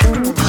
Thank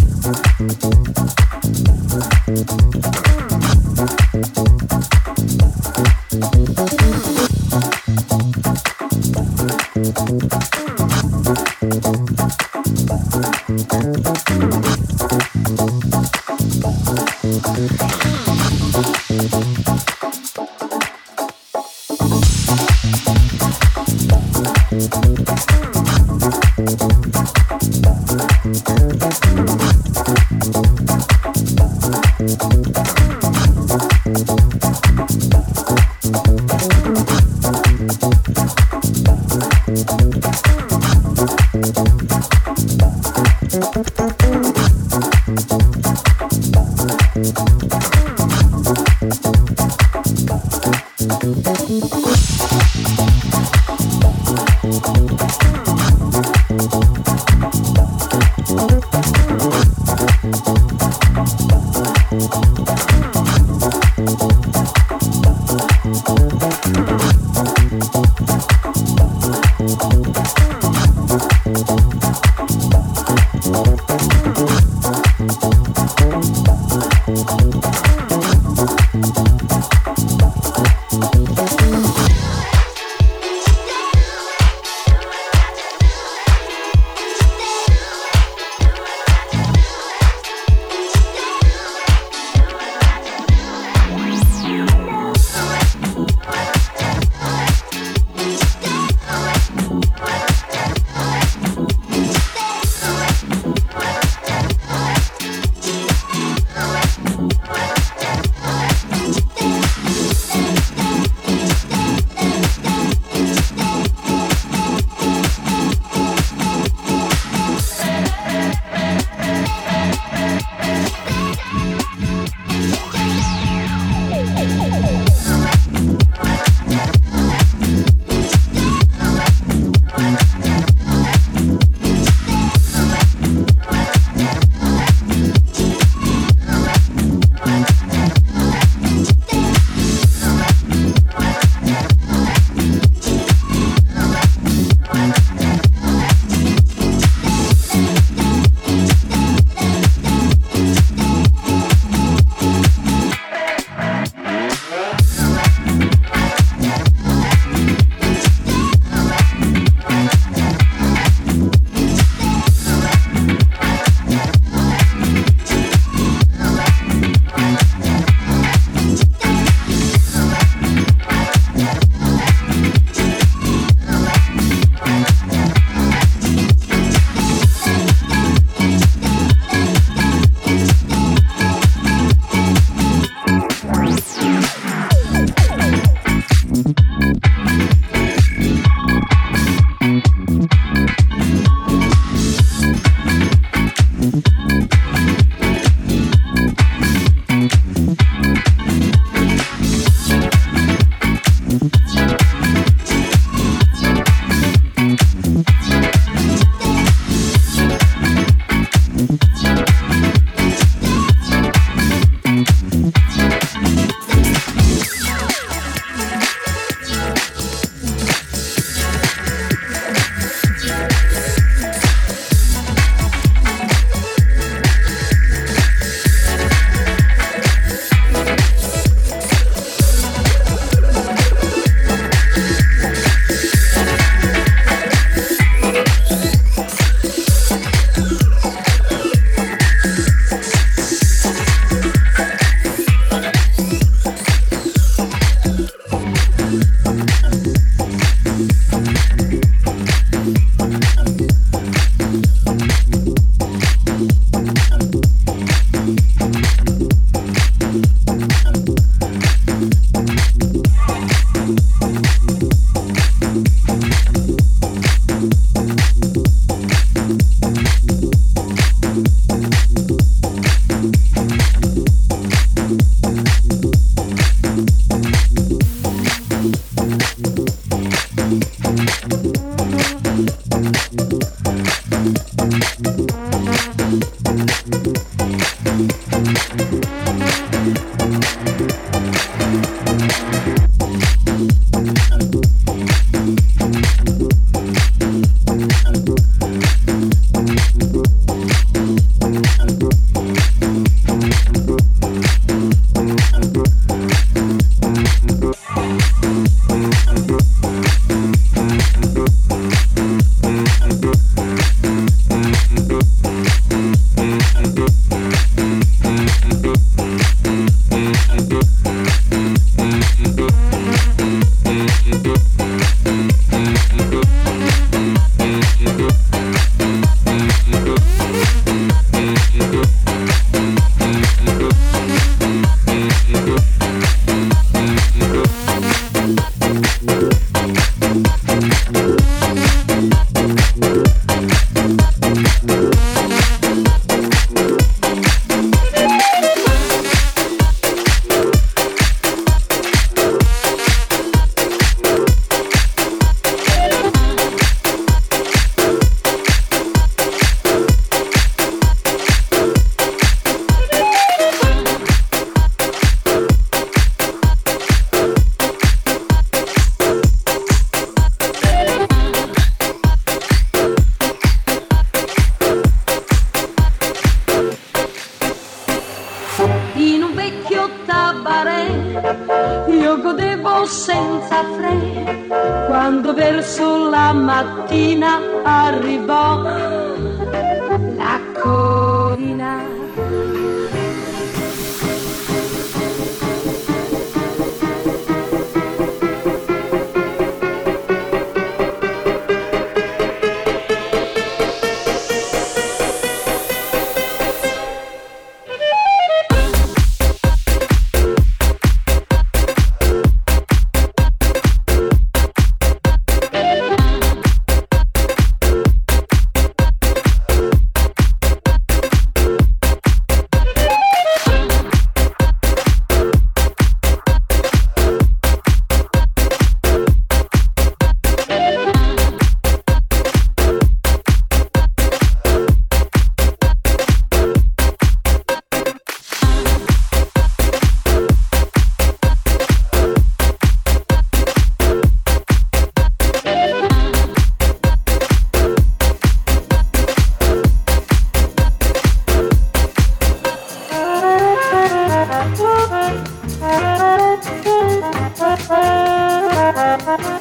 Bye.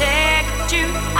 protect you.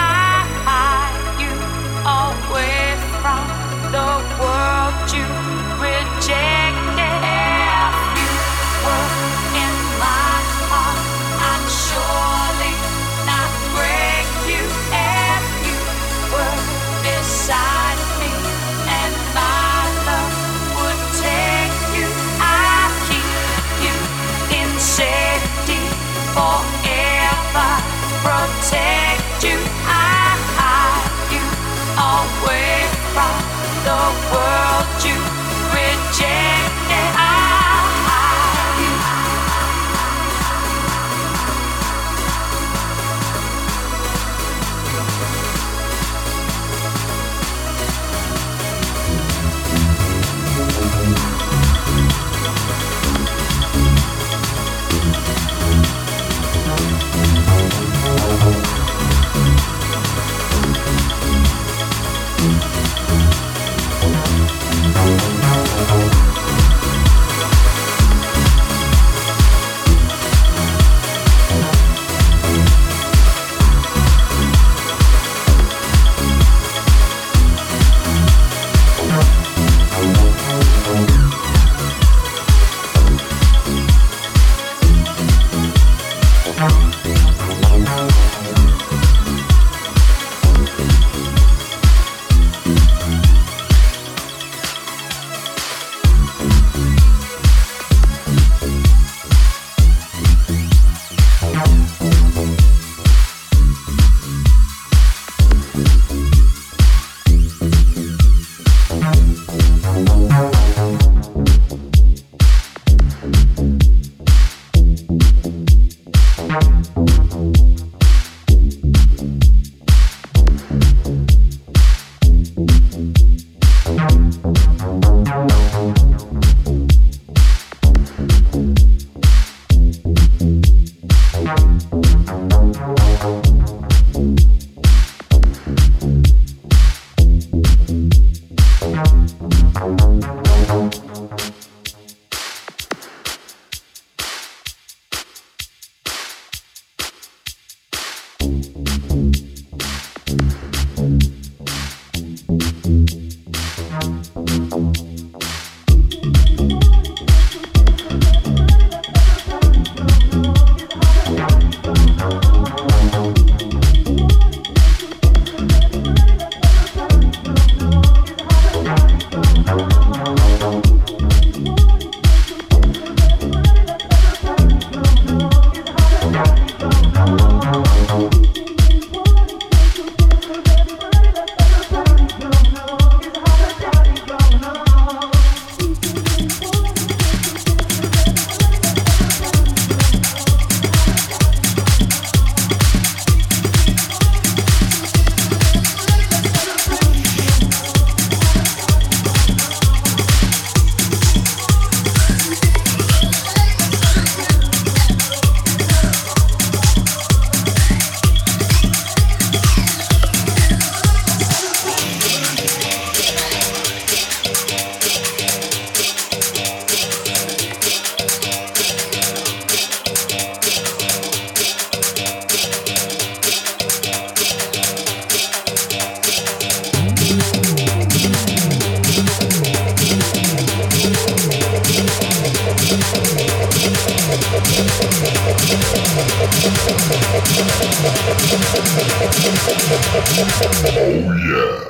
Oh yeah.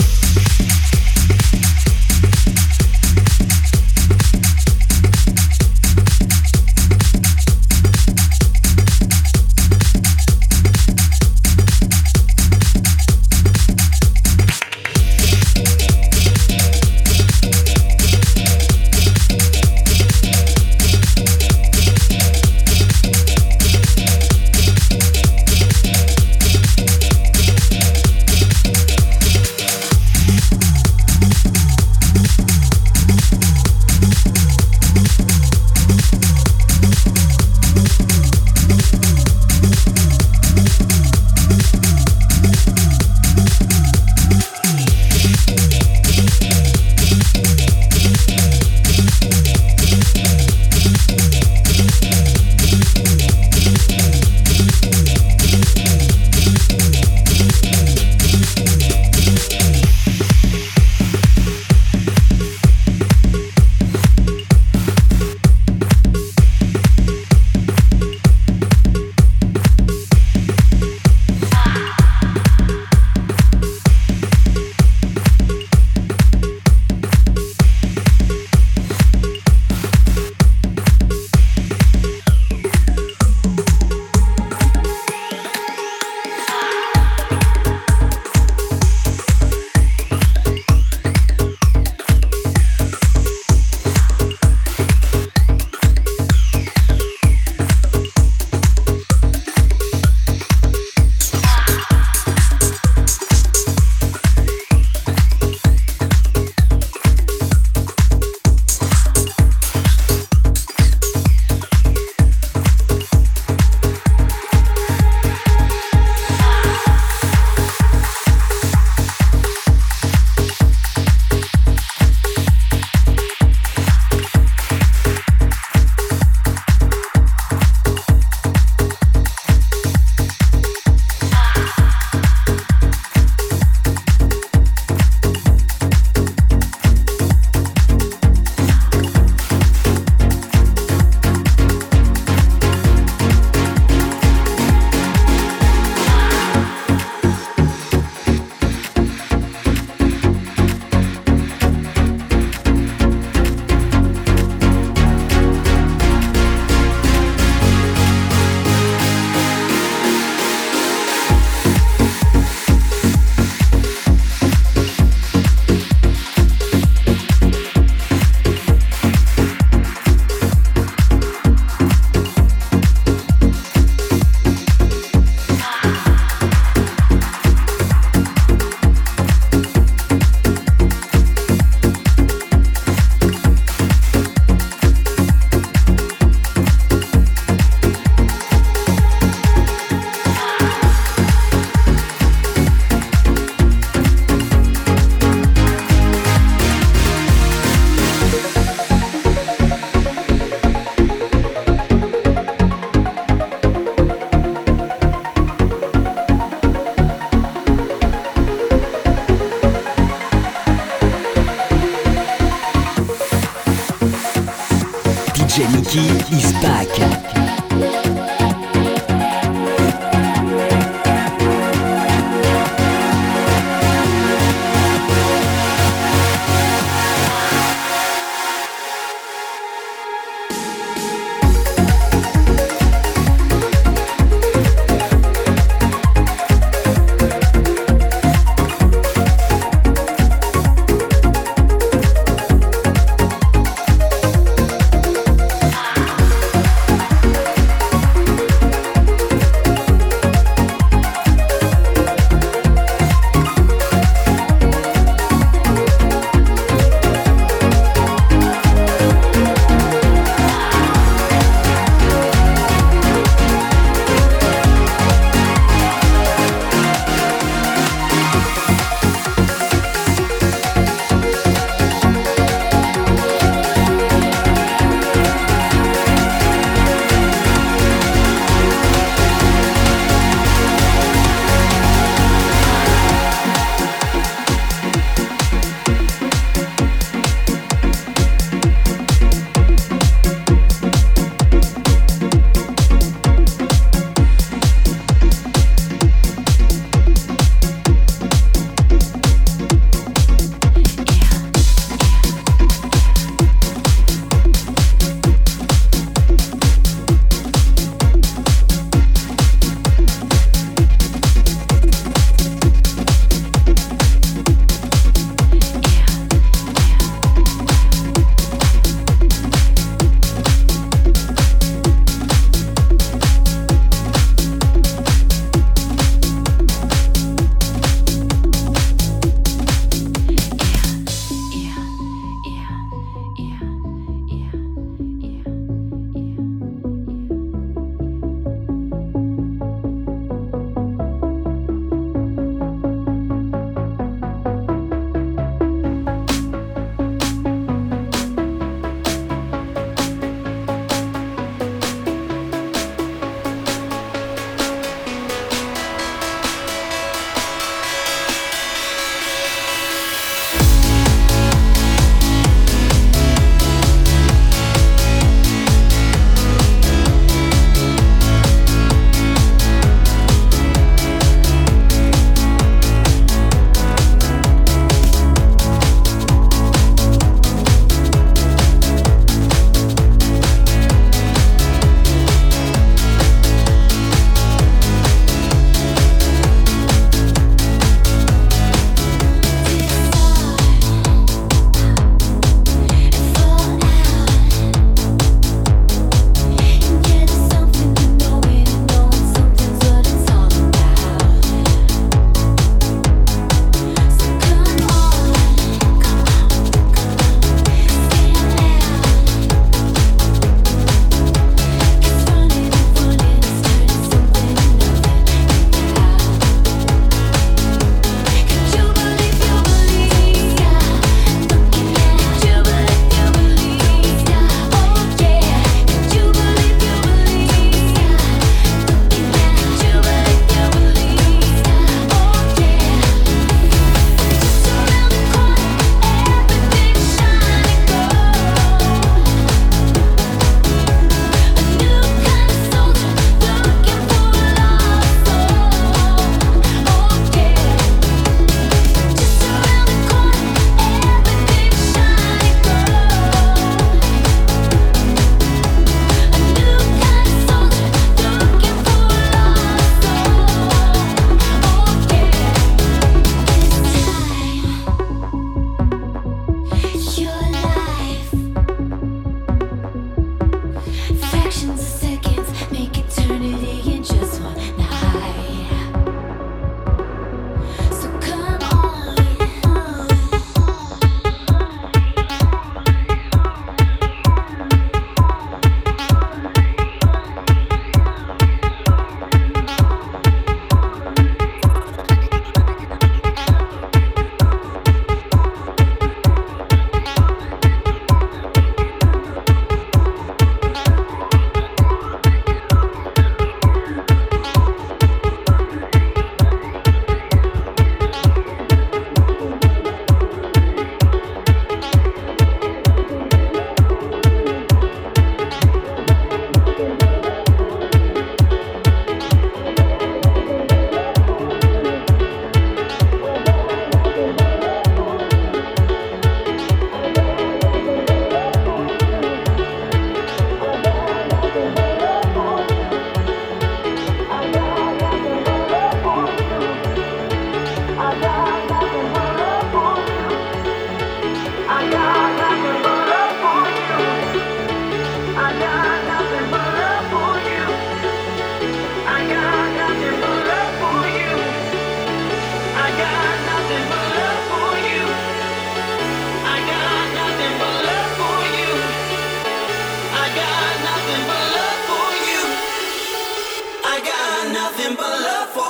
Love for